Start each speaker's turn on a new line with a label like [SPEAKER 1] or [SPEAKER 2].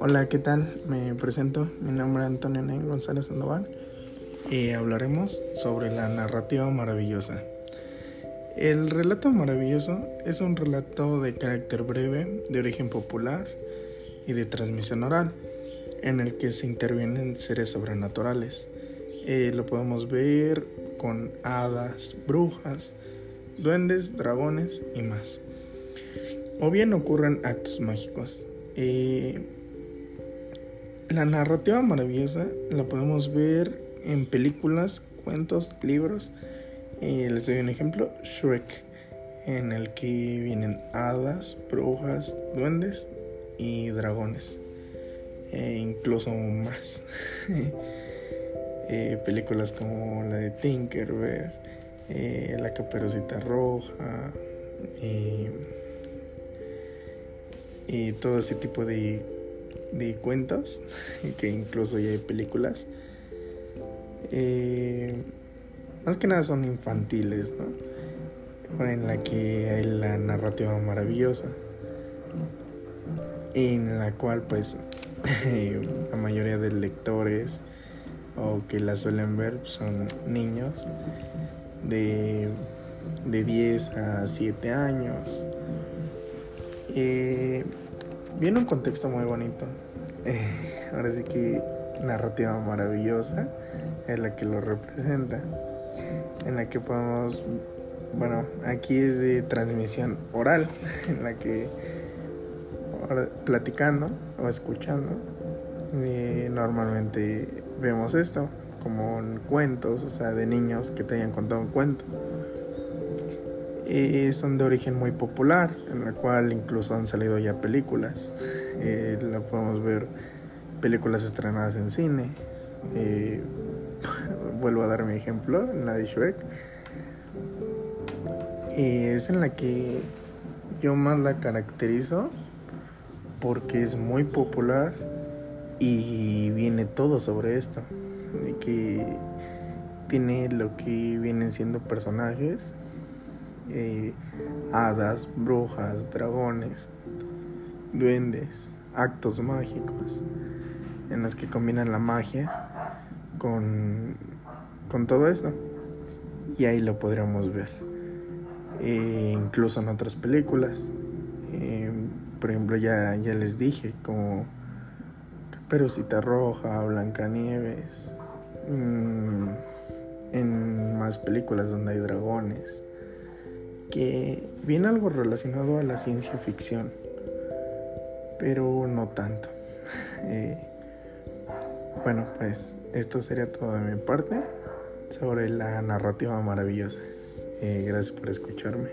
[SPEAKER 1] Hola, ¿qué tal? Me presento, mi nombre es Antonio Ney González Sandoval y hablaremos sobre la narrativa maravillosa. El relato maravilloso es un relato de carácter breve, de origen popular y de transmisión oral, en el que se intervienen seres sobrenaturales. Eh, lo podemos ver con hadas, brujas, duendes, dragones y más. O bien ocurren actos mágicos. Eh, la narrativa maravillosa la podemos ver en películas, cuentos, libros. Y les doy un ejemplo, Shrek, en el que vienen hadas, brujas, duendes y dragones. E incluso más. Eh, películas como la de Tinkerbell, eh, La Caperucita Roja y todo ese tipo de de cuentos, que incluso ya hay películas. Eh, más que nada son infantiles, ¿no? En la que hay la narrativa maravillosa, en la cual pues la mayoría de lectores o que la suelen ver son niños de, de 10 a 7 años. Eh, viene un contexto muy bonito. Eh, ahora sí que narrativa maravillosa es la que lo representa. En la que podemos, bueno, aquí es de transmisión oral, en la que platicando o escuchando, eh, normalmente vemos esto como en cuentos, o sea, de niños que te hayan contado un cuento y son de origen muy popular, en la cual incluso han salido ya películas. Eh, la podemos ver películas estrenadas en cine. Eh, vuelvo a dar mi ejemplo, en la de Shrek. Y es en la que yo más la caracterizo porque es muy popular y viene todo sobre esto. Que tiene lo que vienen siendo personajes eh, hadas, brujas, dragones, duendes, actos mágicos, en los que combinan la magia con, con todo esto. Y ahí lo podríamos ver. Eh, incluso en otras películas. Eh, por ejemplo, ya, ya les dije, como Caperucita Roja, Blancanieves. Mm, en más películas donde hay dragones que viene algo relacionado a la ciencia ficción, pero no tanto. Eh, bueno, pues esto sería todo de mi parte sobre la narrativa maravillosa. Eh, gracias por escucharme.